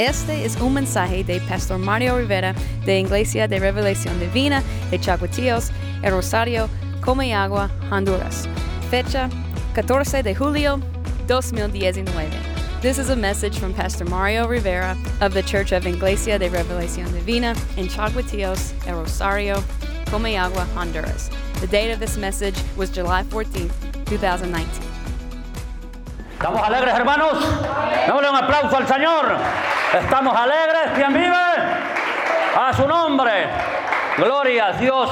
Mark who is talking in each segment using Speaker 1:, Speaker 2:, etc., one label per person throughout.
Speaker 1: Este es un mensaje de Pastor Mario Rivera de Iglesia de Revelación Divina de el Rosario, Comayagua, Honduras. Fecha 14 de julio 2019. This is a message from Pastor Mario Rivera of the Church of Iglesia de Revelación Divina in Chaguatíos, El Rosario, Comayagua, Honduras. The date of this message was July 14, 2019.
Speaker 2: ¿Estamos alegres, hermanos? Un aplauso al Señor. ¿Estamos alegres? ¿Quién vive? A su nombre. Gloria a Dios.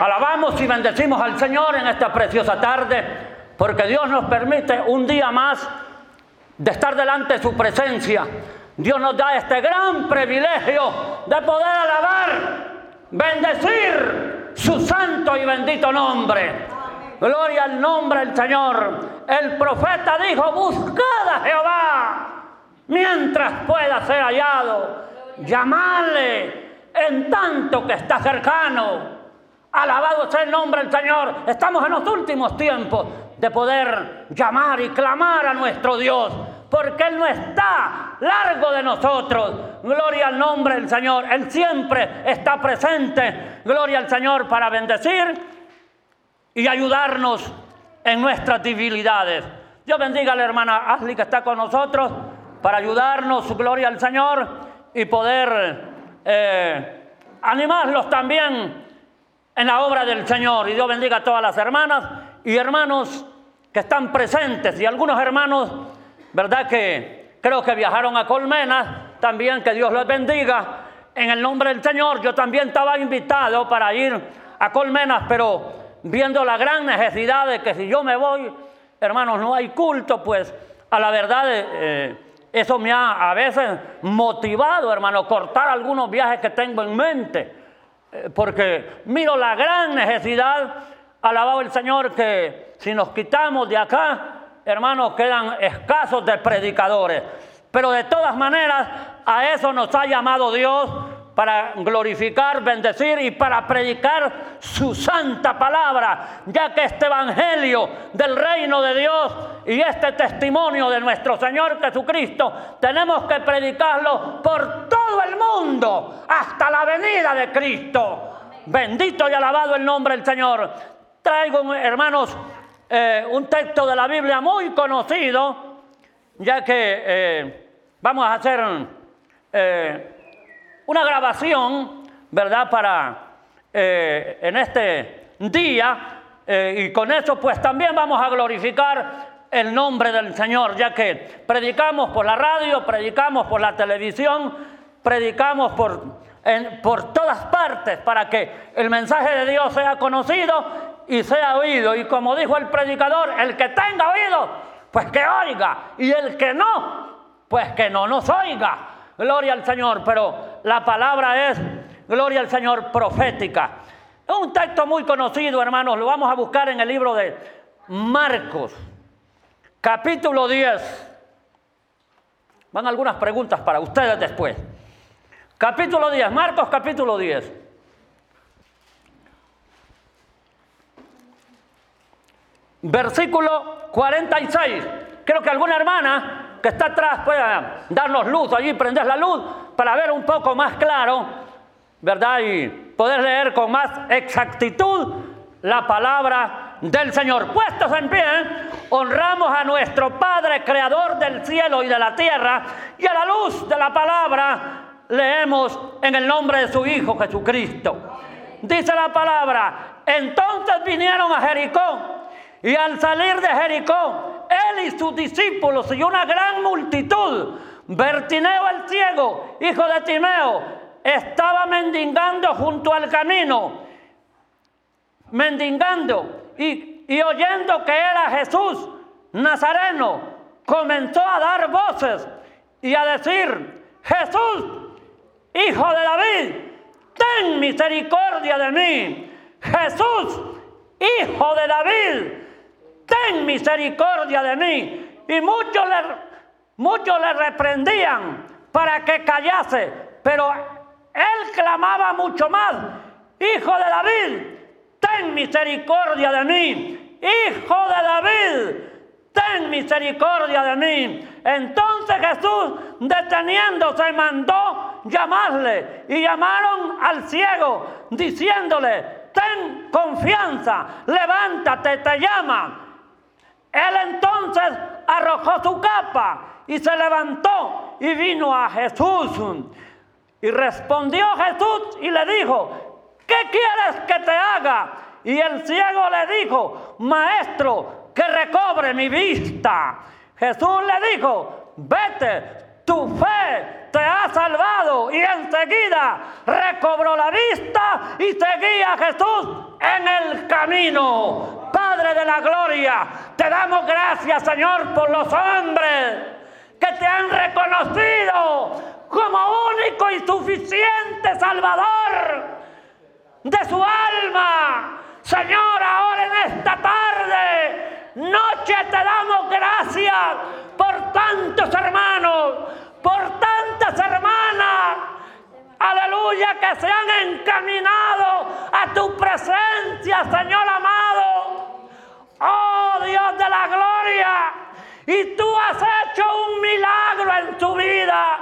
Speaker 2: Alabamos y bendecimos al Señor en esta preciosa tarde, porque Dios nos permite un día más de estar delante de su presencia. Dios nos da este gran privilegio de poder alabar, bendecir su santo y bendito nombre. Gloria al nombre del Señor. El profeta dijo, buscad a Jehová mientras pueda ser hallado. Llamadle en tanto que está cercano. Alabado sea el nombre del Señor. Estamos en los últimos tiempos de poder llamar y clamar a nuestro Dios. Porque Él no está largo de nosotros. Gloria al nombre del Señor. Él siempre está presente. Gloria al Señor para bendecir y ayudarnos en nuestras debilidades. Dios bendiga a la hermana Ashley que está con nosotros para ayudarnos, gloria al Señor, y poder eh, animarlos también en la obra del Señor. Y Dios bendiga a todas las hermanas y hermanos que están presentes y algunos hermanos, ¿verdad? Que creo que viajaron a Colmenas, también que Dios los bendiga. En el nombre del Señor, yo también estaba invitado para ir a Colmenas, pero viendo la gran necesidad de que si yo me voy, hermanos, no hay culto, pues a la verdad eh, eso me ha a veces motivado, hermano, cortar algunos viajes que tengo en mente, eh, porque miro la gran necesidad, alabado el Señor, que si nos quitamos de acá, hermanos, quedan escasos de predicadores. Pero de todas maneras, a eso nos ha llamado Dios para glorificar, bendecir y para predicar su santa palabra, ya que este evangelio del reino de Dios y este testimonio de nuestro Señor Jesucristo tenemos que predicarlo por todo el mundo hasta la venida de Cristo. Bendito y alabado el nombre del Señor. Traigo, hermanos, eh, un texto de la Biblia muy conocido, ya que eh, vamos a hacer... Eh, una grabación, ¿verdad? Para eh, en este día eh, y con eso pues también vamos a glorificar el nombre del Señor, ya que predicamos por la radio, predicamos por la televisión, predicamos por, por todas partes para que el mensaje de Dios sea conocido y sea oído. Y como dijo el predicador, el que tenga oído, pues que oiga, y el que no, pues que no nos oiga. Gloria al Señor, pero la palabra es, gloria al Señor, profética. Es un texto muy conocido, hermanos, lo vamos a buscar en el libro de Marcos, capítulo 10. Van algunas preguntas para ustedes después. Capítulo 10, Marcos capítulo 10. Versículo 46. Creo que alguna hermana que está atrás pueda darnos luz, allí prender la luz para ver un poco más claro, ¿verdad? Y poder leer con más exactitud la palabra del Señor. Puestos en pie, honramos a nuestro Padre, Creador del cielo y de la tierra, y a la luz de la palabra leemos en el nombre de su Hijo Jesucristo. Dice la palabra, entonces vinieron a Jericó y al salir de Jericó, y sus discípulos y una gran multitud, Bertineo el ciego, hijo de Timeo, estaba mendigando junto al camino, mendigando y, y oyendo que era Jesús Nazareno, comenzó a dar voces y a decir, Jesús, hijo de David, ten misericordia de mí. Jesús, hijo de David, ten misericordia de mí. Y muchos le, muchos le reprendían para que callase, pero él clamaba mucho más, Hijo de David, ten misericordia de mí. Hijo de David, ten misericordia de mí. Entonces Jesús, deteniéndose, mandó llamarle y llamaron al ciego, diciéndole, ten confianza, levántate, te llama. Él entonces arrojó su capa y se levantó y vino a Jesús. Y respondió Jesús y le dijo, ¿qué quieres que te haga? Y el ciego le dijo, maestro, que recobre mi vista. Jesús le dijo, vete, tu fe te ha salvado. Y enseguida recobró la vista y seguía a Jesús en el camino. Padre de la gloria, te damos gracias, Señor, por los hombres que te han reconocido como único y suficiente Salvador de su alma. Señor, ahora en esta tarde noche te damos gracias por tantos hermanos, por tantas hermanas. Aleluya, que se han encaminado a tu presencia, Señor amado. Oh Dios de la gloria. Y tú has hecho un milagro en tu vida.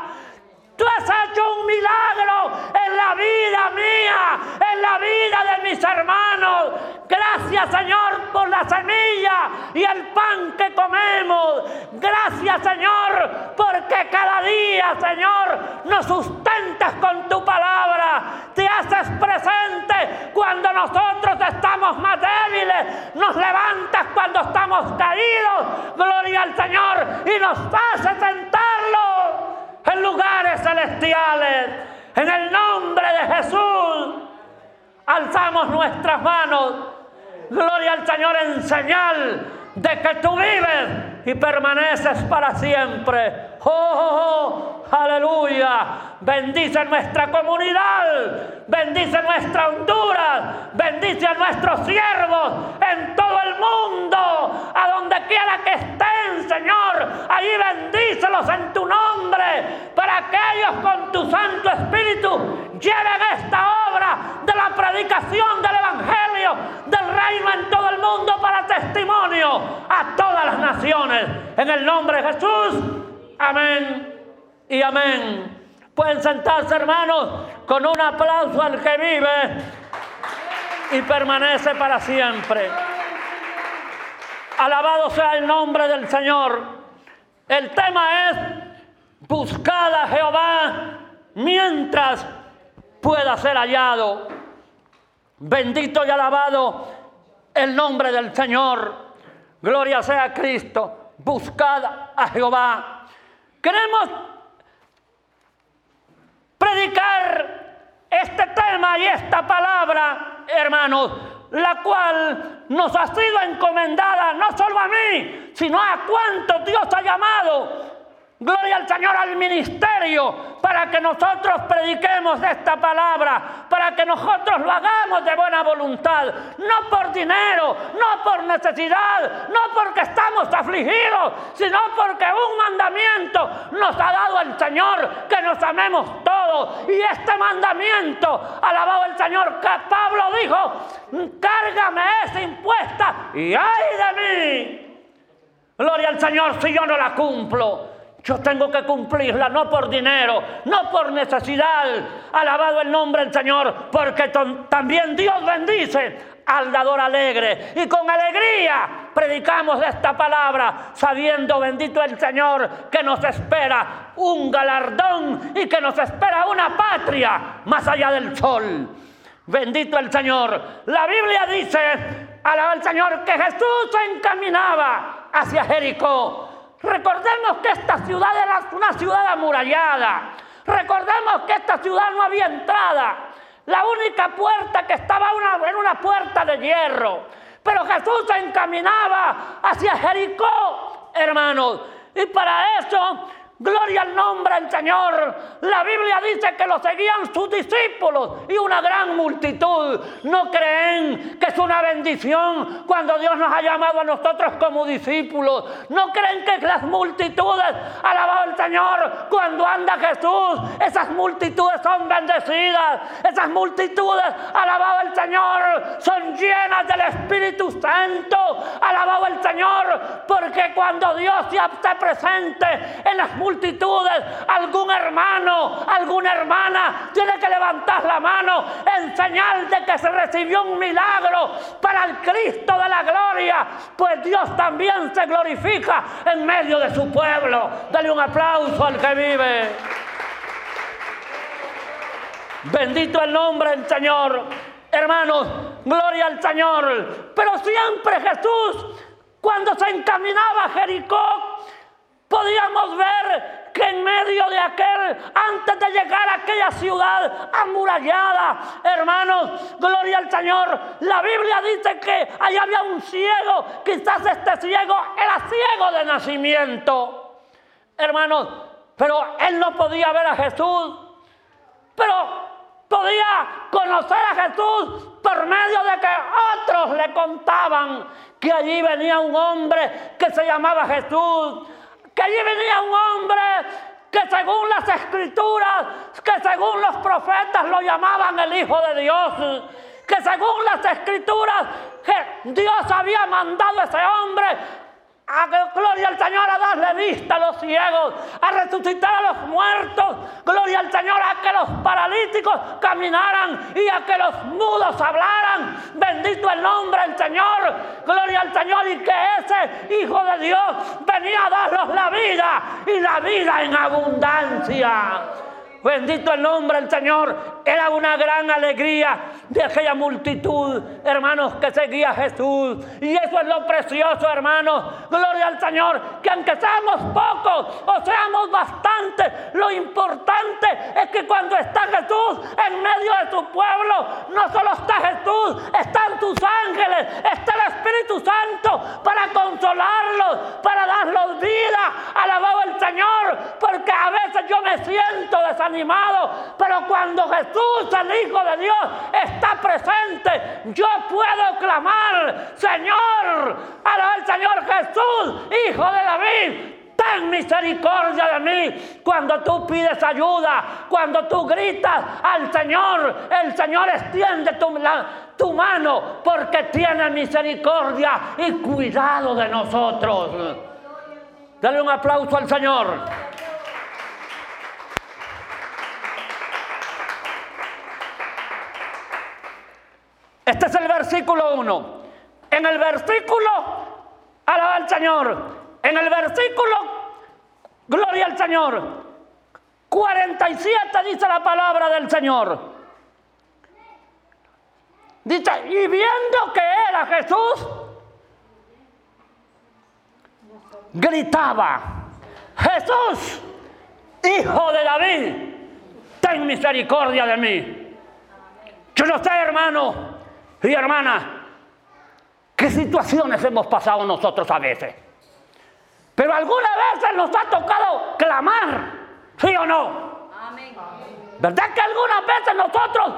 Speaker 2: Tú has hecho un milagro en la vida mía, en la vida de mis hermanos. Gracias Señor por la semilla y el pan que comemos. Gracias Señor porque cada día Señor nos sustentas con tu palabra. Te haces presente cuando nosotros estamos más débiles. Nos levantas cuando estamos caídos. Gloria al Señor y nos hace sentarlo en lugares celestiales. En el nombre de Jesús, alzamos nuestras manos. Gloria al Señor en señal de que tú vives y permaneces para siempre. Oh, oh, oh, aleluya. Bendice nuestra comunidad, bendice nuestra Honduras, bendice a nuestros siervos en todo el mundo, a donde quiera que estén, Señor. Allí bendícelos en tu nombre, para que ellos con tu Santo Espíritu lleven esta obra de la predicación del Evangelio, del reino en todo el mundo para testimonio a todas las naciones. En el nombre de Jesús, amén y amén. Pueden sentarse, hermanos, con un aplauso al que vive y permanece para siempre. Alabado sea el nombre del Señor. El tema es buscad a Jehová mientras pueda ser hallado. Bendito y alabado el nombre del Señor. Gloria sea Cristo. Buscad a Jehová. Queremos predicar este tema y esta palabra, hermanos, la cual nos ha sido encomendada no solo a mí, sino a cuantos Dios ha llamado Gloria al Señor al ministerio para que nosotros prediquemos esta palabra, para que nosotros lo hagamos de buena voluntad, no por dinero, no por necesidad, no porque estamos afligidos, sino porque un mandamiento nos ha dado el Señor, que nos amemos todos. Y este mandamiento, alabado el Señor, que Pablo dijo, cárgame esa impuesta y ay de mí. Gloria al Señor si yo no la cumplo. Yo tengo que cumplirla, no por dinero, no por necesidad. Alabado el nombre del Señor, porque también Dios bendice al dador alegre. Y con alegría predicamos esta palabra, sabiendo, bendito el Señor, que nos espera un galardón y que nos espera una patria más allá del sol. Bendito el Señor. La Biblia dice, alabado el Señor, que Jesús se encaminaba hacia Jericó. Recordemos que esta ciudad era una ciudad amurallada. Recordemos que esta ciudad no había entrada. La única puerta que estaba era una puerta de hierro. Pero Jesús se encaminaba hacia Jericó, hermanos. Y para eso Gloria al nombre del Señor. La Biblia dice que lo seguían sus discípulos y una gran multitud. ¿No creen que es una bendición cuando Dios nos ha llamado a nosotros como discípulos? ¿No creen que las multitudes, el Señor, cuando anda Jesús, esas multitudes son bendecidas? Esas multitudes, alabado el Señor, son llenas del Espíritu Santo. Alabado el Señor, porque cuando Dios se hace presente en las multitudes, algún hermano, alguna hermana tiene que levantar la mano en señal de que se recibió un milagro para el Cristo de la gloria, pues Dios también se glorifica en medio de su pueblo. Dale un aplauso al que vive. Bendito el nombre del Señor. Hermanos, gloria al Señor. Pero siempre Jesús, cuando se encaminaba a Jericó, podíamos ver que en medio de aquel, antes de llegar a aquella ciudad amurallada, hermanos, gloria al Señor, la Biblia dice que allá había un ciego, quizás este ciego era ciego de nacimiento, hermanos, pero él no podía ver a Jesús, pero podía conocer a Jesús por medio de que otros le contaban que allí venía un hombre que se llamaba Jesús que allí venía un hombre que según las escrituras, que según los profetas lo llamaban el Hijo de Dios, que según las escrituras, Dios había mandado a ese hombre a gloria al Señor a darle vista a los ciegos, a resucitar a los muertos, gloria al Señor a que los paralíticos caminaran y a que los mudos hablaran. Bendito el nombre del Señor, gloria al Señor y que ese Hijo de Dios venía a darnos la vida y la vida en abundancia. Bendito el nombre del Señor. Era una gran alegría de aquella multitud, hermanos, que seguía a Jesús. Y eso es lo precioso, hermanos. Gloria al Señor. Que aunque seamos pocos o seamos bastantes, lo importante es que cuando está Jesús en medio de su pueblo, no solo está Jesús, están tus ángeles, está el Espíritu Santo para consolarlos, para darlos vida. Alabado el Señor, porque a veces yo me siento desanimado animado, pero cuando Jesús, el Hijo de Dios, está presente, yo puedo clamar, Señor, al Señor Jesús, Hijo de David, ten misericordia de mí. Cuando tú pides ayuda, cuando tú gritas al Señor, el Señor extiende tu, tu mano porque tiene misericordia y cuidado de nosotros. Dale un aplauso al Señor. Este es el versículo 1. En el versículo, alaba al Señor. En el versículo, gloria al Señor. 47 dice la palabra del Señor. Dice, y viendo que era Jesús, gritaba, Jesús, hijo de David, ten misericordia de mí. Yo no sé, hermano, y hermana, ¿qué situaciones hemos pasado nosotros a veces? Pero algunas veces nos ha tocado clamar, ¿sí o no? Amén. ¿Verdad que algunas veces nosotros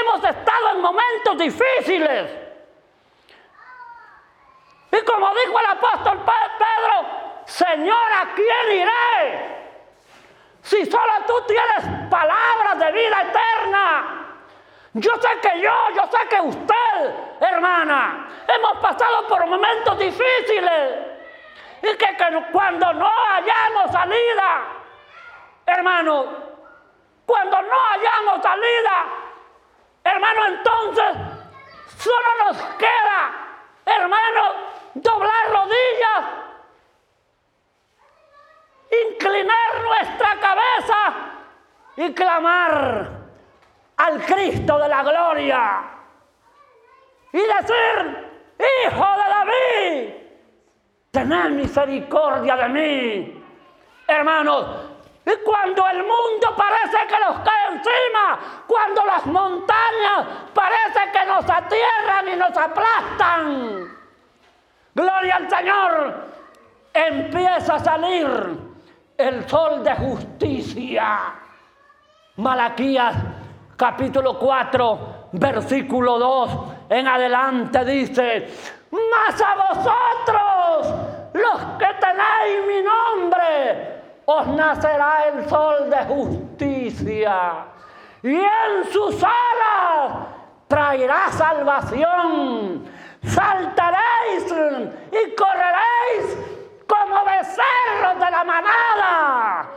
Speaker 2: hemos estado en momentos difíciles? Y como dijo el apóstol Pedro, Señor, ¿a quién iré? Si solo tú tienes palabras de vida eterna. Yo sé que yo, yo sé que usted, hermana, hemos pasado por momentos difíciles. Y que, cuando no hayamos salida, hermano, cuando no hayamos salida, hermano, entonces solo nos queda, hermano, doblar rodillas, inclinar nuestra cabeza y clamar al Cristo de la gloria y decir, Hijo de David, tened misericordia de mí. Hermanos, y cuando el mundo parece que nos cae encima, cuando las montañas parece que nos atierran y nos aplastan, gloria al Señor, empieza a salir el sol de justicia. Malaquías capítulo 4, versículo 2 en adelante dice, mas a vosotros, los que tenéis mi nombre, os nacerá el sol de justicia y en sus alas traerá salvación. Saltaréis y correréis como becerros de la manada.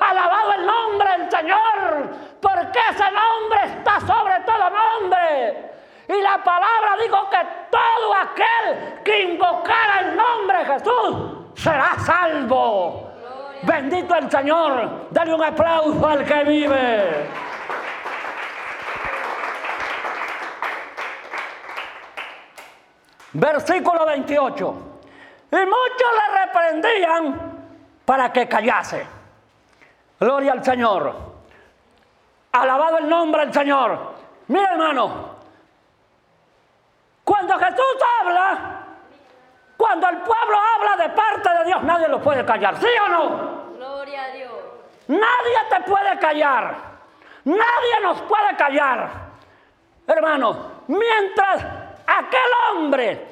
Speaker 2: Alabado el nombre del Señor, porque ese nombre está sobre todo nombre. Y la palabra dijo que todo aquel que invocara el nombre de Jesús será salvo. Bendito el Señor. Dale un aplauso al que vive. Versículo 28. Y muchos le reprendían para que callase. Gloria al Señor. Alabado el nombre del Señor. Mira hermano, cuando Jesús habla, cuando el pueblo habla de parte de Dios, nadie lo puede callar, ¿sí o no?
Speaker 1: Gloria a Dios.
Speaker 2: Nadie te puede callar. Nadie nos puede callar. Hermano, mientras aquel hombre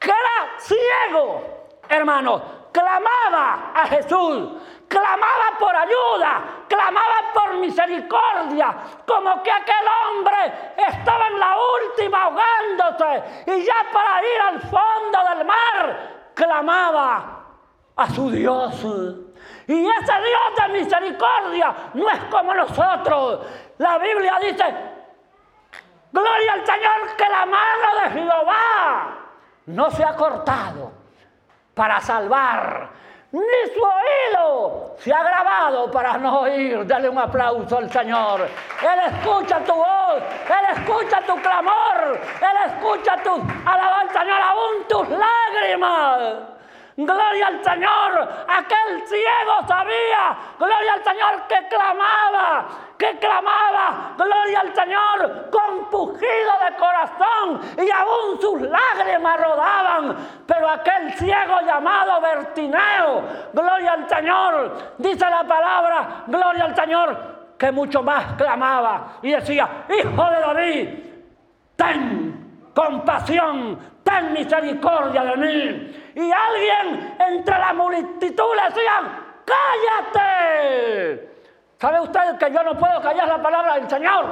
Speaker 2: que era ciego, hermano, clamaba a Jesús, clamaba por ayuda, clamaba por misericordia, como que aquel hombre estaba en la última ahogándose y ya para ir al fondo del mar, clamaba a su Dios. Y ese Dios de misericordia no es como nosotros. La Biblia dice, gloria al Señor, que la mano de Jehová no se ha cortado para salvar ni su oído se ha grabado para no oír. Dale un aplauso al Señor. Él escucha tu voz, Él escucha tu clamor, Él escucha tu alabanza, Señor, aún tus lágrimas. Gloria al Señor. Aquel ciego sabía. Gloria al Señor que clamaba. Que clamaba. Gloria al Señor. Compugido de corazón. Y aún sus lágrimas rodaban. Pero aquel ciego llamado Bertineo. Gloria al Señor. Dice la palabra. Gloria al Señor. Que mucho más clamaba. Y decía. Hijo de David. Ten compasión ten misericordia de mí. Y alguien entre la multitud le decía, cállate. ¿Sabe usted que yo no puedo callar la palabra del Señor?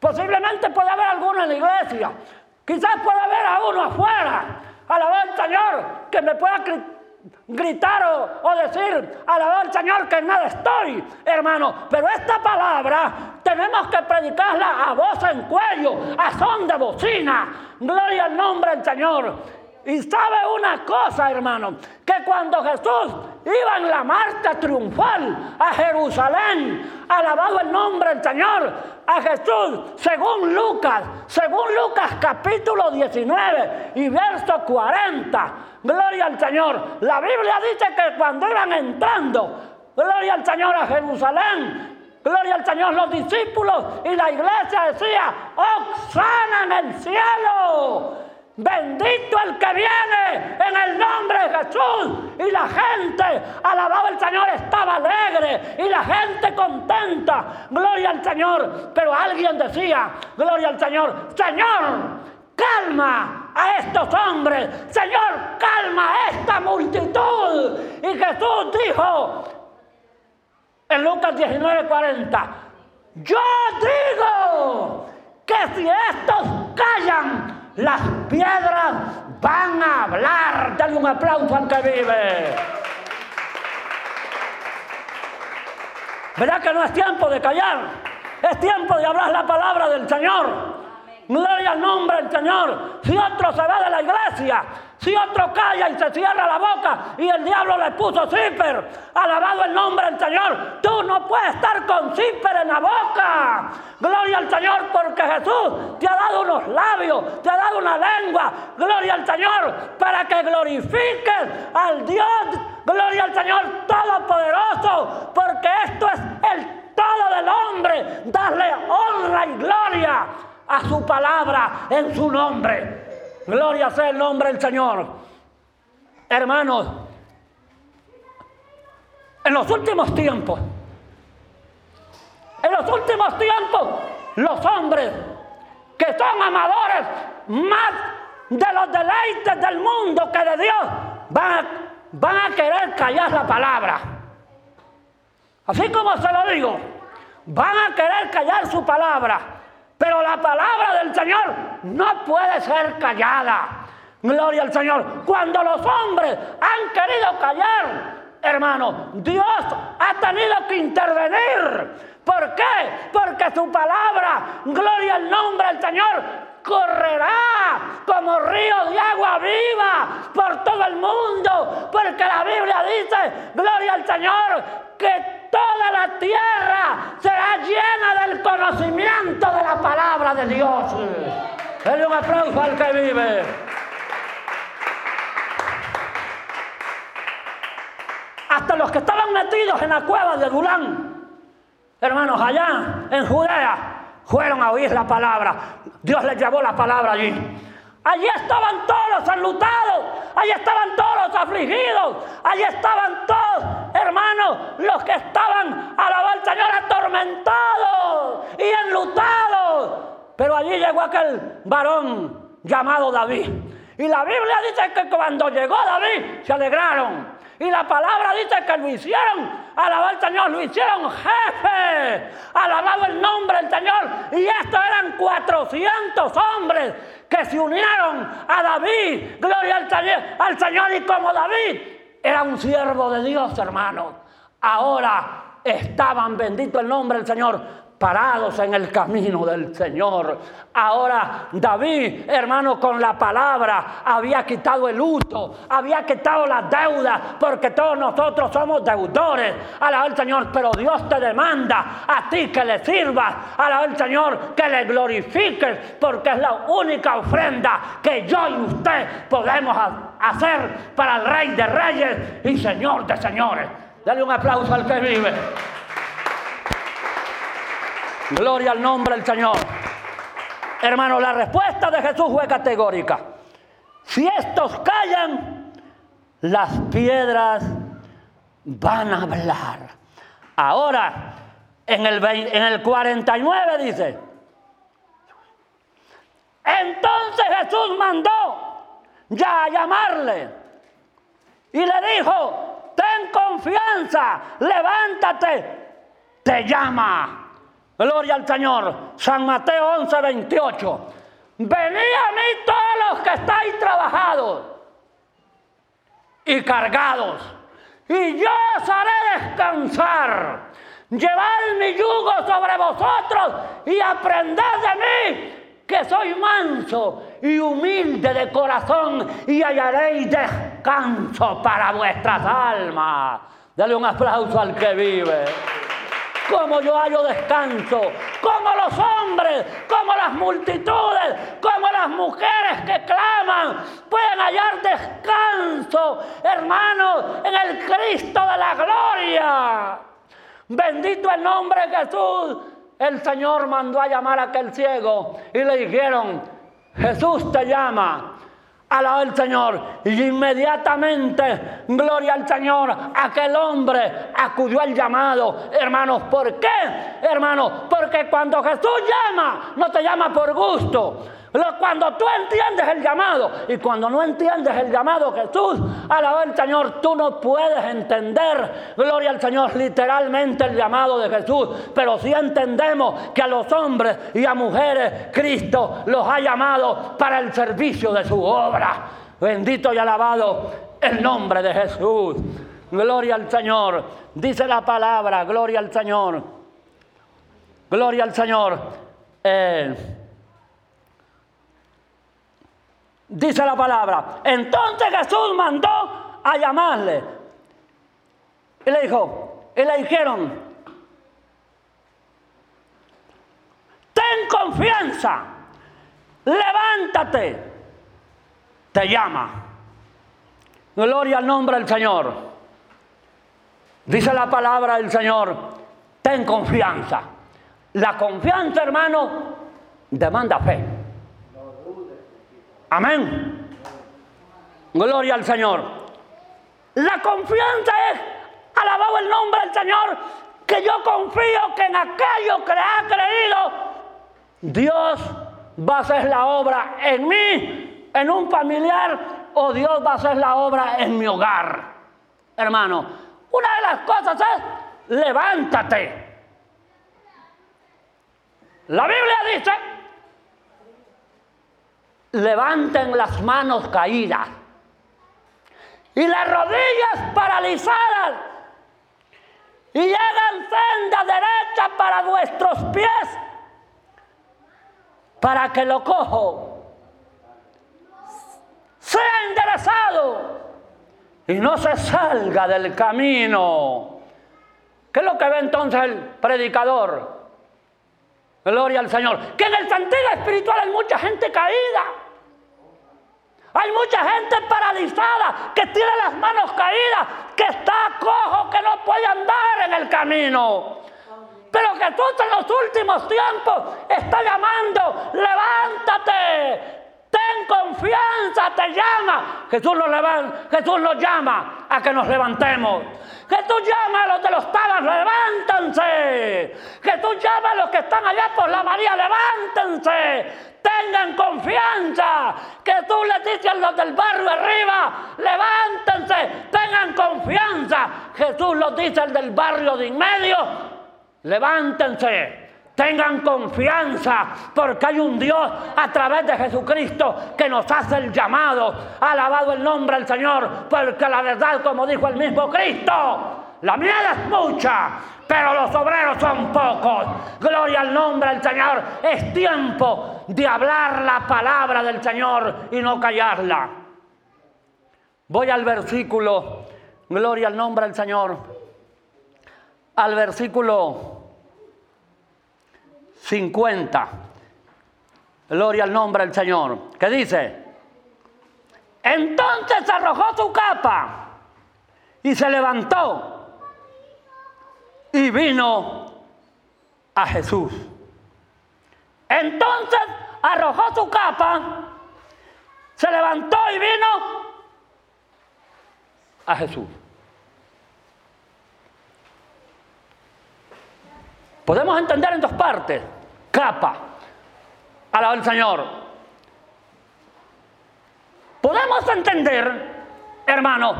Speaker 2: Posiblemente puede haber alguno en la iglesia. Quizás puede haber a uno afuera. Alabar al Señor que me pueda gritar o, decir, alabar al Señor que en nada estoy, hermano. Pero esta palabra tenemos que predicarla a voz en cuello, a son de bocina. Gloria al nombre del Señor. Y sabe una cosa, hermano, que cuando Jesús iba en la marcha triunfal a Jerusalén, alabado el nombre del Señor, a Jesús, según Lucas, según Lucas capítulo 19 y verso 40, gloria al Señor. La Biblia dice que cuando iban entrando, gloria al Señor a Jerusalén, gloria al Señor, los discípulos y la iglesia decía, sana en el cielo! Bendito el que viene en el nombre de Jesús. Y la gente, alabado el Señor, estaba alegre. Y la gente contenta. Gloria al Señor. Pero alguien decía, gloria al Señor, Señor, calma a estos hombres. Señor, calma a esta multitud. Y Jesús dijo en Lucas 19:40, yo digo que si estos callan, las piedras van a hablar. Dale un aplauso al que vive. ¿Verdad que no es tiempo de callar? Es tiempo de hablar la palabra del Señor. Gloria al nombre del Señor. Si otro se va de la iglesia, si otro calla y se cierra la boca y el diablo le puso zipper, alabado el nombre del Señor, tú no puedes estar con zipper en la boca. Gloria al Señor porque Jesús te ha dado unos labios, te ha dado una lengua. Gloria al Señor para que glorifiques al Dios. Gloria al Señor Todopoderoso porque esto es el todo del hombre. Darle honra y gloria a su palabra en su nombre. Gloria sea el nombre del Señor. Hermanos, En los últimos tiempos, en los últimos tiempos, los hombres que son amadores más de los deleites del mundo que de Dios van a, van a querer callar la palabra. Así como se lo digo, van a querer callar su palabra, pero la palabra del Señor no puede ser callada. Gloria al Señor. Cuando los hombres han querido callar, hermano, Dios ha tenido que intervenir. ¿Por qué? Porque su palabra, gloria al nombre del Señor, correrá como río de agua viva por todo el mundo. Porque la Biblia dice, gloria al Señor, que toda la tierra será llena del conocimiento de la palabra de Dios. Dale un aplauso al que vive. Hasta los que estaban metidos en la cueva de Dulán, hermanos, allá en Judea, fueron a oír la palabra. Dios les llevó la palabra allí. Allí estaban todos los enlutados, allí estaban todos los afligidos, allí estaban todos, hermanos, los que estaban, alabar al Señor, atormentados y enlutados. Pero allí llegó aquel varón llamado David. Y la Biblia dice que cuando llegó David se alegraron. Y la palabra dice que lo hicieron, alabado al Señor, lo hicieron jefe, alabado el nombre del Señor. Y estos eran 400 hombres que se unieron a David, gloria al al Señor y como David era un siervo de Dios, hermano. Ahora estaban, bendito el nombre del Señor, parados en el camino del Señor. Ahora David, hermano, con la palabra había quitado el luto, había quitado la deuda, porque todos nosotros somos deudores. Alaba al Señor, pero Dios te demanda a ti que le sirvas. Alaba al Señor, que le glorifiques, porque es la única ofrenda que yo y usted podemos hacer para el Rey de Reyes y Señor de Señores. Dale un aplauso al que vive. Gloria al nombre del Señor. Hermano, la respuesta de Jesús fue categórica. Si estos callan, las piedras van a hablar. Ahora, en el, en el 49 dice, entonces Jesús mandó ya a llamarle y le dijo, ten confianza, levántate, te llama. Gloria al Señor. San Mateo 11, 28. Venid a mí todos los que estáis trabajados y cargados, y yo os haré descansar. Llevad mi yugo sobre vosotros y aprended de mí, que soy manso y humilde de corazón, y hallaréis descanso para vuestras almas. Dale un aplauso al que vive como yo hallo descanso, como los hombres, como las multitudes, como las mujeres que claman, pueden hallar descanso, hermanos, en el Cristo de la gloria. Bendito el nombre de Jesús. El Señor mandó a llamar a aquel ciego y le dijeron, Jesús te llama. Alaba al Señor. Y inmediatamente, gloria al Señor, aquel hombre acudió al llamado. Hermanos, ¿por qué? Hermanos, porque cuando Jesús llama, no te llama por gusto. Cuando tú entiendes el llamado y cuando no entiendes el llamado Jesús, alaba al Señor, tú no puedes entender, gloria al Señor, literalmente el llamado de Jesús, pero sí entendemos que a los hombres y a mujeres Cristo los ha llamado para el servicio de su obra. Bendito y alabado el nombre de Jesús. Gloria al Señor. Dice la palabra, gloria al Señor. Gloria al Señor. Eh, dice la palabra. Entonces Jesús mandó a llamarle. Y le dijo, y le dijeron, ten confianza, levántate, te llama. Gloria al nombre del Señor. Dice la palabra del Señor, ten confianza. La confianza, hermano, demanda fe. Amén. Gloria al Señor. La confianza es alabado el nombre del Señor, que yo confío que en aquello que le ha creído, Dios va a hacer la obra en mí, en un familiar, o Dios va a hacer la obra en mi hogar. Hermano, una de las cosas es, levántate. La Biblia dice, levanten las manos caídas y las rodillas paralizadas y hagan senda derecha para vuestros pies para que lo cojo sea enderezado y no se salga del camino. ¿Qué es lo que ve entonces el predicador? Gloria al Señor. Que en el sentido espiritual hay mucha gente caída. Hay mucha gente paralizada que tiene las manos caídas, que está cojo, que no puede andar en el camino. Pero Jesús en los últimos tiempos está llamando, levántate, ten confianza, te llama. Jesús nos, llama a que nos levantemos. Jesús llama a los de los tabas, levántense. Jesús llama a los que están allá por la María, levántense. Tengan confianza. Que tú le dices a los del barrio arriba, levántense, tengan confianza. Jesús los dice al del barrio de en medio, levántense. Tengan confianza porque hay un Dios a través de Jesucristo que nos hace el llamado. Alabado el nombre del Señor porque la verdad, como dijo el mismo Cristo, la miel es mucha, pero los obreros son pocos. Gloria al nombre del Señor. Es tiempo de hablar la palabra del Señor y no callarla. Voy al versículo, gloria al nombre del Señor, al versículo 50. Gloria al nombre del Señor. ¿Qué dice? Entonces arrojó su capa y se levantó y vino a Jesús. Entonces arrojó su capa, se levantó y vino a Jesús. Podemos entender en dos partes. Capa. Alaba al Señor. Podemos entender, hermano,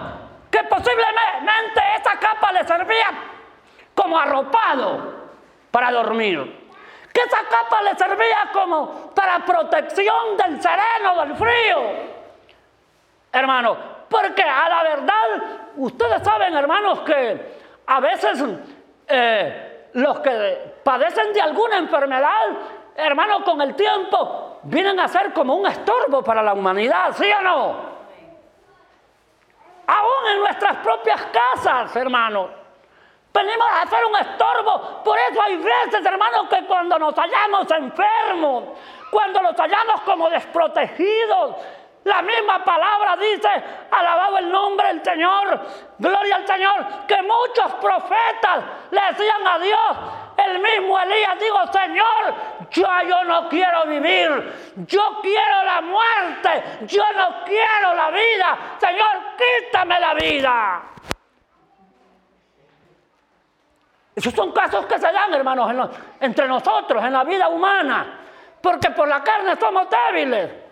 Speaker 2: que posiblemente esa capa le servía como arropado para dormir. Que esa capa le servía como para protección del sereno, del frío. Hermano, porque a la verdad, ustedes saben, hermanos, que a veces eh, los que padecen de alguna enfermedad, hermano, con el tiempo vienen a ser como un estorbo para la humanidad, ¿sí o no? Aún en nuestras propias casas, hermano. Venimos a hacer un estorbo. Por eso hay veces, hermanos, que cuando nos hallamos enfermos, cuando nos hallamos como desprotegidos, la misma palabra dice, alabado el nombre del Señor, gloria al Señor, que muchos profetas le decían a Dios, el mismo Elías dijo, Señor, yo, yo no quiero vivir, yo quiero la muerte, yo no quiero la vida, Señor, quítame la vida. Esos son casos que se dan, hermanos, entre nosotros, en la vida humana, porque por la carne somos débiles.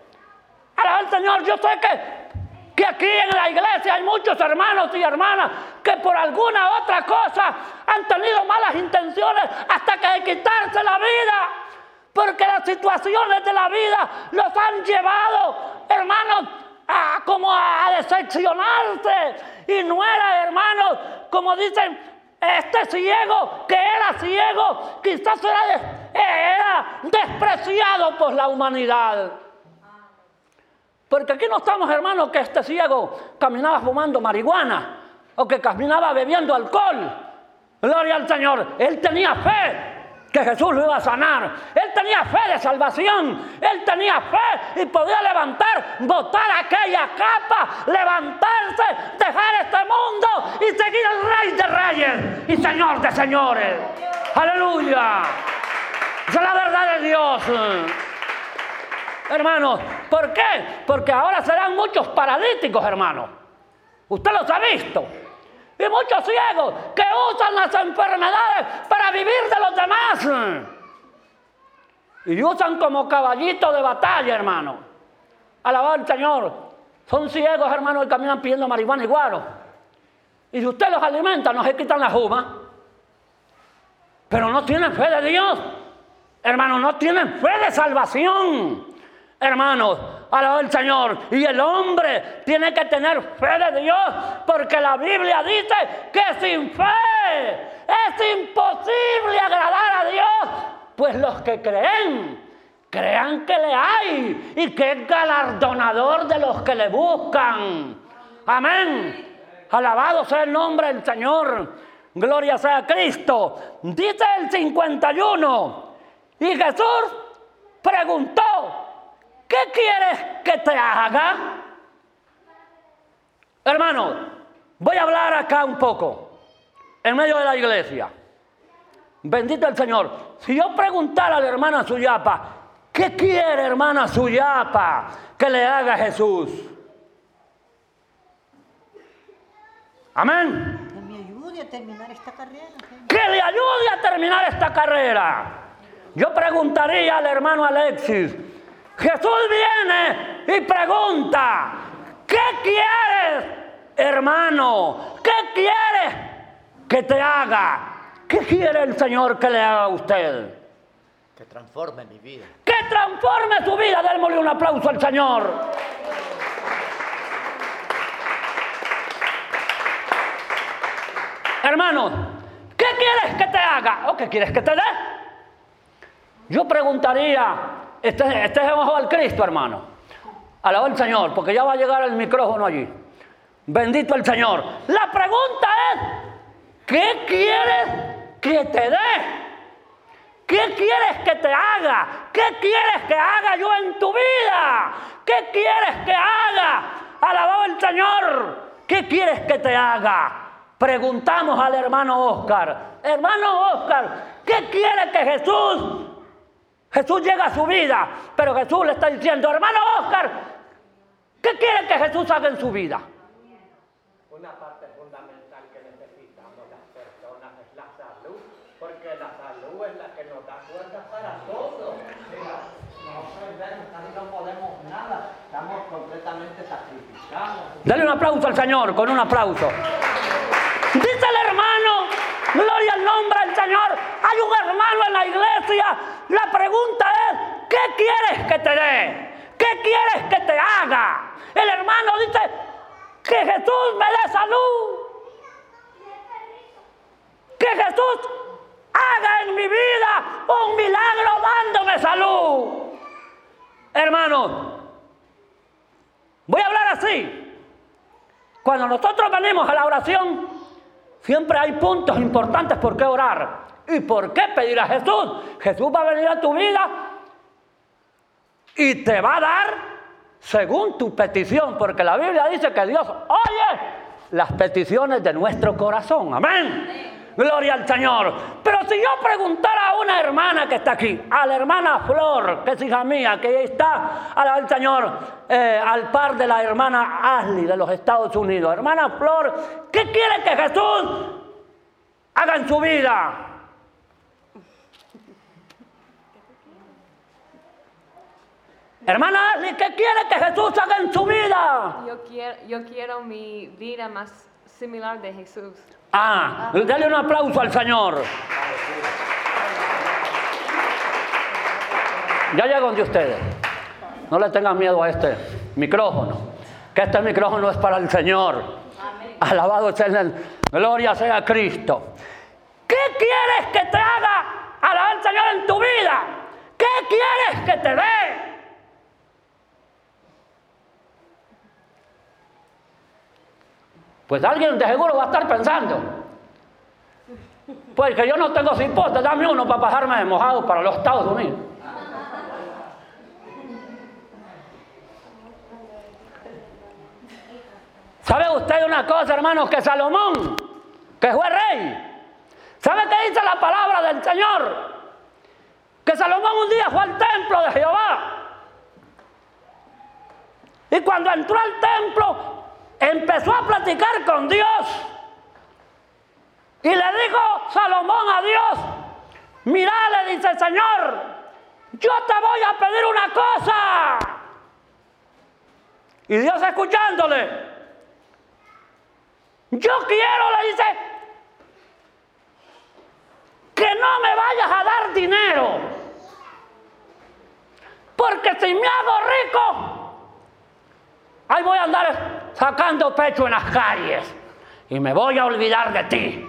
Speaker 2: Alaba al Señor, yo sé que, que aquí en la iglesia hay muchos hermanos y hermanas que por alguna otra cosa han tenido malas intenciones hasta que que quitarse la vida. Porque las situaciones de la vida los han llevado, hermanos, a, como a, decepcionarse. Y no era, hermanos, como dicen, este ciego que era ciego, quizás era, era despreciado por la humanidad. Porque aquí no estamos, hermanos, que este ciego caminaba fumando marihuana o que caminaba bebiendo alcohol. Gloria al Señor. Él tenía fe que Jesús lo iba a sanar. Él tenía fe de salvación. Él tenía fe y podía levantar, botar aquella capa, levantarse, dejar este mundo y seguir al Rey de Reyes y Señor de Señores. Aleluya. Esa es la verdad de Dios. Hermanos, ¿por qué? Porque ahora serán muchos paralíticos, hermanos. Usted los ha visto. Y muchos ciegos que usan las enfermedades para vivir de los demás. Y usan como caballito de batalla, hermano. Alabado al Señor. Son ciegos, hermano, y caminan pidiendo marihuana y guaro. Y si usted los alimenta, no se quitan la juma. Pero no tienen fe de Dios. Hermanos, no tienen fe de salvación. Hermanos, alabado el Señor. Y el hombre tiene que tener fe de Dios, porque la Biblia dice que sin fe es imposible agradar a Dios. Pues los que creen, crean que le hay y que es galardonador de los que le buscan. Amén. Alabado sea el nombre del Señor. Gloria sea a Cristo. Dice el 51. Y Jesús preguntó, ¿qué quieres que te haga? Hermano, voy a hablar acá un poco, en medio de la iglesia. Bendito el Señor. Si yo preguntara a la hermana Suyapa, ¿qué quiere hermana Suyapa que le haga Jesús? Amén.
Speaker 3: Que me ayude a terminar esta carrera. Señor.
Speaker 2: Que le ayude a terminar esta carrera. Yo preguntaría al hermano Alexis, Jesús viene y pregunta, ¿qué quieres, hermano? ¿Qué quieres que te haga? ¿Qué quiere el Señor que le haga a usted?
Speaker 4: Que transforme mi vida.
Speaker 2: Que transforme su vida. Démosle un aplauso al Señor. Hermanos, ¿qué quieres que te haga? ¿O qué quieres que te dé? Yo preguntaría, este, este es debajo del Cristo, hermano. Alabado el Señor, porque ya va a llegar el micrófono allí. Bendito el Señor. La pregunta es, ¿qué quieres que te dé? ¿Qué quieres que te haga? ¿Qué quieres que haga yo en tu vida? ¿Qué quieres que haga? Alabado el Señor. ¿Qué quieres que te haga? Preguntamos al hermano Oscar, hermano Oscar, ¿qué quiere que Jesús? Jesús llega a su vida, pero Jesús le está diciendo, hermano Oscar, ¿qué quiere que Jesús haga en su vida?
Speaker 5: Una parte fundamental que necesitamos las personas es la salud, porque la salud es la que nos da fuerza para todo. No podemos nada, estamos completamente sacrificados.
Speaker 2: Dale un aplauso al Señor, con un aplauso. Dice el hermano, gloria al nombre del Señor. Hay un hermano en la iglesia. La pregunta es, ¿qué quieres que te dé? ¿Qué quieres que te haga? El hermano dice, que Jesús me dé salud. Que Jesús haga en mi vida un milagro dándome salud. Hermano, voy a hablar así. Cuando nosotros venimos a la oración, siempre hay puntos importantes por qué orar y por qué pedir a Jesús. Jesús va a venir a tu vida y te va a dar según tu petición, porque la Biblia dice que Dios oye las peticiones de nuestro corazón. Amén. Gloria al Señor. Pero si yo preguntara a una hermana que está aquí, a la hermana Flor, que es hija mía, que está al Señor eh, al par de la hermana Ashley de los Estados Unidos, hermana Flor, ¿qué quiere que Jesús haga en su vida? Hermana Ashley, ¿qué quiere que Jesús haga en su vida?
Speaker 6: Yo quiero, yo quiero mi vida más similar de Jesús.
Speaker 2: Ah, dale un aplauso al Señor. Ya llego donde ustedes. No le tengan miedo a este micrófono. Que este micrófono es para el Señor. Alabado sea el Gloria sea Cristo. ¿Qué quieres que te haga alabar al Señor en tu vida? ¿Qué quieres que te dé? Pues alguien de seguro va a estar pensando. Pues que yo no tengo cipote, dame uno para bajarme de mojado para los Estados Unidos. ¿Sabe usted una cosa, hermanos? Que Salomón, que fue rey, ¿sabe qué dice la palabra del Señor? Que Salomón un día fue al templo de Jehová. Y cuando entró al templo, empezó a platicar con Dios. Y le dijo Salomón a Dios, mira, le dice Señor, yo te voy a pedir una cosa. Y Dios escuchándole, yo quiero, le dice, que no me vayas a dar dinero. Porque si me hago rico, ahí voy a andar sacando pecho en las calles y me voy a olvidar de ti.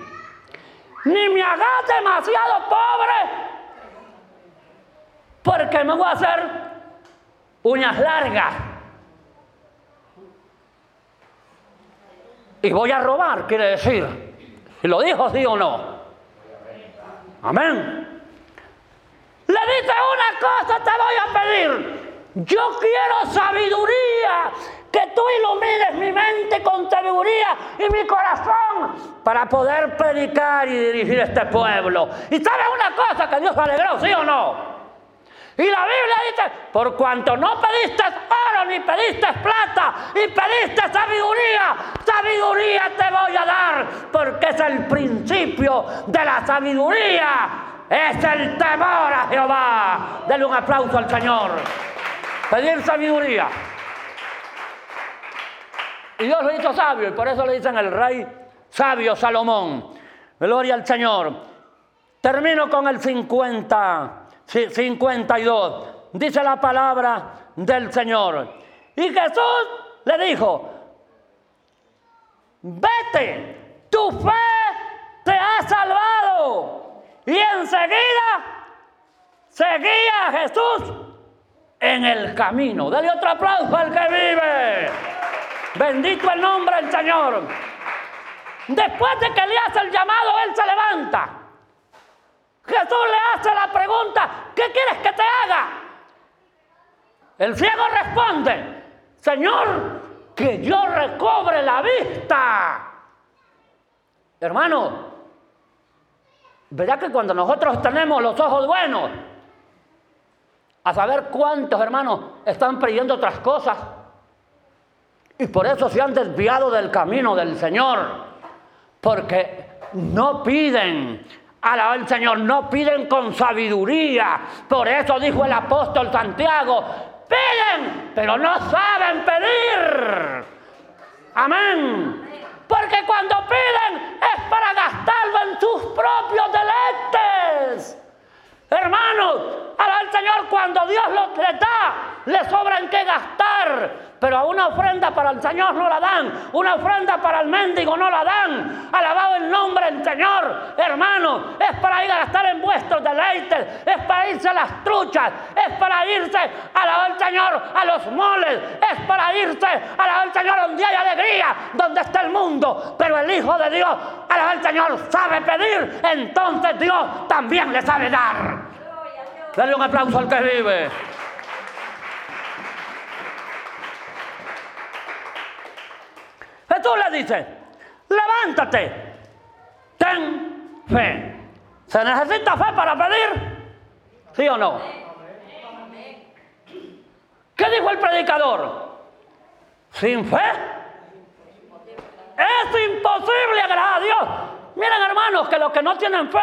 Speaker 2: Ni me hagas demasiado pobre, porque me voy a hacer uñas largas. Y voy a robar, quiere decir. ¿Y lo dijo sí o no? Amén. Le dice una cosa te voy a pedir. Yo quiero sabiduría. Que tú ilumines mi mente con sabiduría y mi corazón para poder predicar y dirigir este pueblo. Y sabes una cosa que Dios alegró, ¿sí o no? Y la Biblia dice, por cuanto no pediste oro ni pediste plata y pediste sabiduría, sabiduría te voy a dar, porque es el principio de la sabiduría, es el temor a Jehová. Denle un aplauso al Señor. Pedir sabiduría. Y Dios lo hizo sabio, y por eso le dicen el rey sabio Salomón. Gloria al Señor. Termino con el 50, sí, 52. Dice la palabra del Señor. Y Jesús le dijo, vete, tu fe te ha salvado. Y enseguida seguía a Jesús en el camino. Dale otro aplauso al que vive. Bendito el nombre del Señor. Después de que le hace el llamado, él se levanta. Jesús le hace la pregunta, ¿qué quieres que te haga? El ciego responde, Señor, que yo recobre la vista. Hermano, ¿verdad que cuando nosotros tenemos los ojos buenos, a saber cuántos hermanos están pidiendo otras cosas? Y por eso se han desviado del camino del Señor. Porque no piden, alaba al Señor, no piden con sabiduría. Por eso dijo el apóstol Santiago, piden, pero no saben pedir. Amén. Porque cuando piden es para gastarlo en sus propios deleites. Hermanos, al Señor cuando Dios lo le da, le sobra en qué gastar. Pero a una ofrenda para el Señor no la dan. Una ofrenda para el mendigo no la dan. Alabado el nombre del Señor. Hermano, es para ir a gastar en vuestros deleites. Es para irse a las truchas. Es para irse, alabar al Señor, a los moles. Es para irse, alabar al Señor donde hay alegría, donde está el mundo. Pero el Hijo de Dios, alabar al Señor, sabe pedir. Entonces Dios también le sabe dar. Dale un aplauso al que vive. Jesús le dice, levántate, ten fe. ¿Se necesita fe para pedir? ¿Sí o no? ¿Qué dijo el predicador? Sin fe es imposible agradar a Dios. Miren hermanos que los que no tienen fe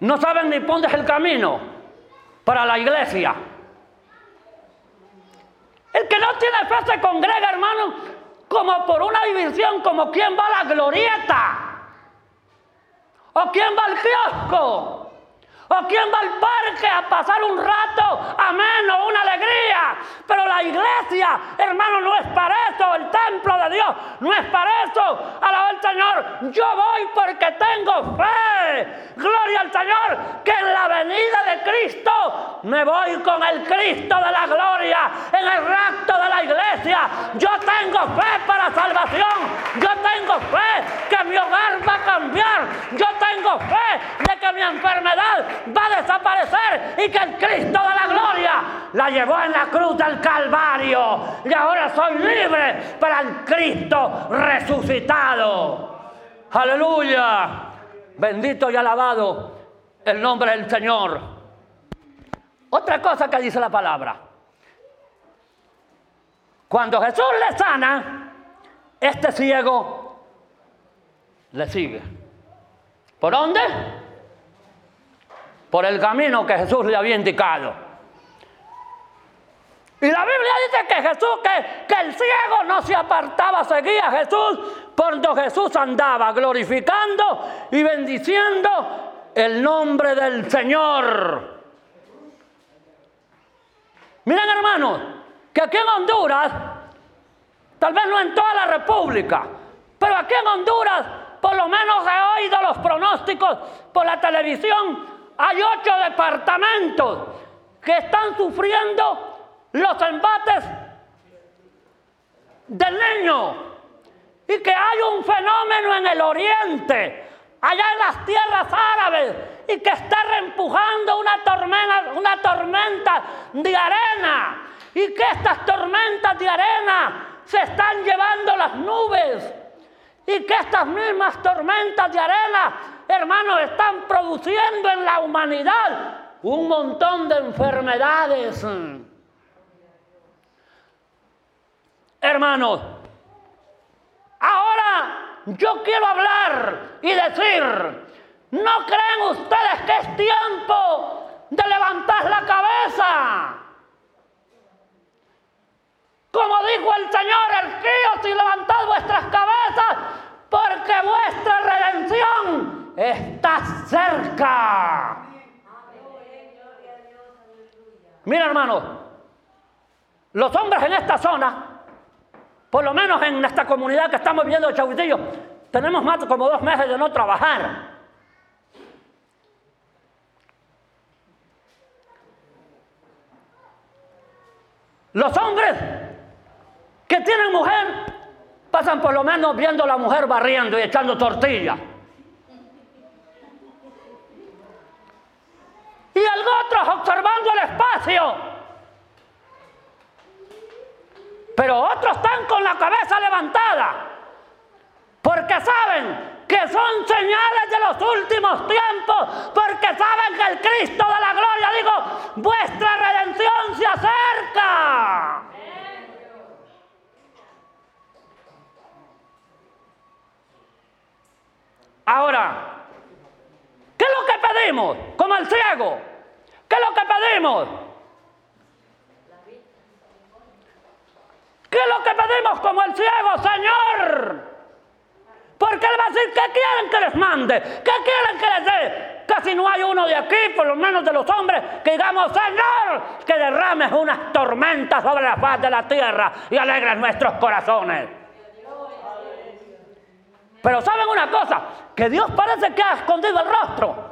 Speaker 2: no saben ni dónde es el camino para la iglesia. El que no tiene fe se congrega, hermano, como por una división, como quien va a la glorieta, o quien va al kiosco, o quien va al parque a pasar un rato ameno, una alegría. Pero la iglesia, hermano, no es para eso, el templo de Dios no es para eso. Alaba al Señor, yo voy porque tengo fe. Gloria al Señor, que en la venida de Cristo me voy con el Cristo de la gloria, en el rapto de la iglesia. Yo tengo fe para salvación, yo tengo fe que mi hogar va a cambiar, yo tengo fe de que mi enfermedad va a desaparecer y que el Cristo de la gloria la llevó en la cruz del Calvario y ahora soy libre para el Cristo resucitado. Aleluya. Bendito y alabado el nombre del Señor. Otra cosa que dice la palabra. Cuando Jesús le sana, este ciego le sigue. ¿Por dónde? Por el camino que Jesús le había indicado. Y la Biblia dice que Jesús, que, que el ciego no se apartaba, seguía a Jesús donde Jesús andaba, glorificando y bendiciendo el nombre del Señor. Miren hermanos, que aquí en Honduras, tal vez no en toda la República, pero aquí en Honduras, por lo menos he oído los pronósticos por la televisión, hay ocho departamentos que están sufriendo los embates del niño y que hay un fenómeno en el oriente, allá en las tierras árabes, y que está reempujando una tormenta, una tormenta de arena, y que estas tormentas de arena se están llevando las nubes, y que estas mismas tormentas de arena, hermanos, están produciendo en la humanidad un montón de enfermedades. Hermanos, ahora yo quiero hablar y decir, ¿no creen ustedes que es tiempo de levantar la cabeza? Como dijo el Señor, erguíos y levantad vuestras cabezas, porque vuestra redención está cerca. Mira, hermanos, los hombres en esta zona por lo menos en esta comunidad que estamos viendo de Chahuitillo, tenemos más como dos meses de no trabajar. Los hombres que tienen mujer pasan por lo menos viendo a la mujer barriendo y echando tortillas. Y otros observando el espacio. Pero otros están con la cabeza levantada porque saben que son señales de los últimos tiempos, porque saben que el Cristo de la gloria, digo, vuestra redención se acerca. Ahora, ¿qué es lo que pedimos? Como el ciego. ¿Qué es lo que pedimos? ¿Qué es lo que pedimos como el ciego, Señor? Porque Él va a decir, ¿qué quieren que les mande? ¿Qué quieren que les dé? Casi no hay uno de aquí, por lo menos de los hombres, que digamos, Señor, que derrames unas tormentas sobre la faz de la tierra y alegres nuestros corazones. Pero saben una cosa, que Dios parece que ha escondido el rostro.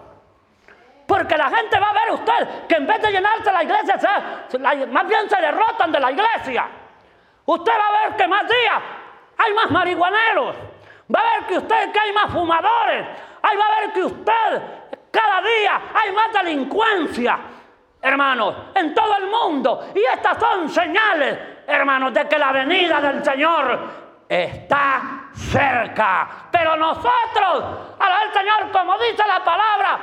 Speaker 2: Porque la gente va a ver usted que en vez de llenarse la iglesia, más bien se derrotan de la iglesia. Usted va a ver que más días hay más marihuaneros. Va a ver que usted que hay más fumadores. Ahí va a ver que usted cada día hay más delincuencia, hermanos, en todo el mundo. Y estas son señales, hermanos, de que la venida del Señor está cerca. Pero nosotros, al Señor, como dice la palabra,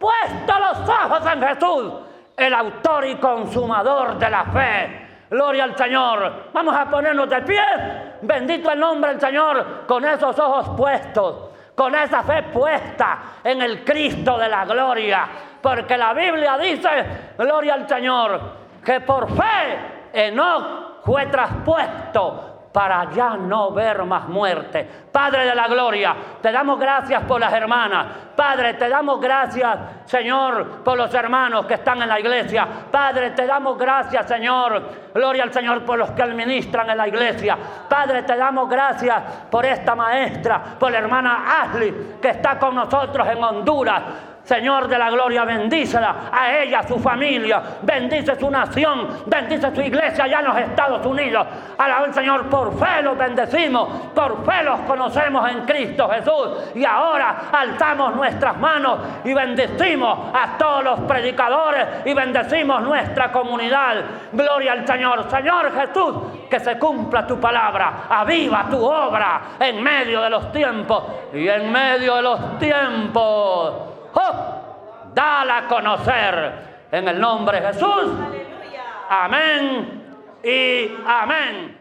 Speaker 2: ojos Jesús, el autor y consumador de la fe Gloria al Señor. Vamos a ponernos de pie. Bendito el nombre del Señor con esos ojos puestos, con esa fe puesta en el Cristo de la gloria. Porque la Biblia dice, gloria al Señor, que por fe Enoch fue traspuesto para ya no ver más muerte. Padre de la gloria, te damos gracias por las hermanas. Padre, te damos gracias, Señor, por los hermanos que están en la iglesia. Padre, te damos gracias, Señor. Gloria al Señor por los que administran en la iglesia. Padre, te damos gracias por esta maestra, por la hermana Ashley, que está con nosotros en Honduras. Señor de la gloria, bendícela a ella, a su familia, bendice su nación, bendice su iglesia allá en los Estados Unidos. Alaba Señor, por fe los bendecimos, por fe los conocemos en Cristo Jesús. Y ahora alzamos nuestras manos y bendecimos a todos los predicadores y bendecimos nuestra comunidad. Gloria al Señor. Señor Jesús, que se cumpla tu palabra, aviva tu obra en medio de los tiempos y en medio de los tiempos. ¡Oh! Dala a conocer en el nombre de Jesús. Amén y amén.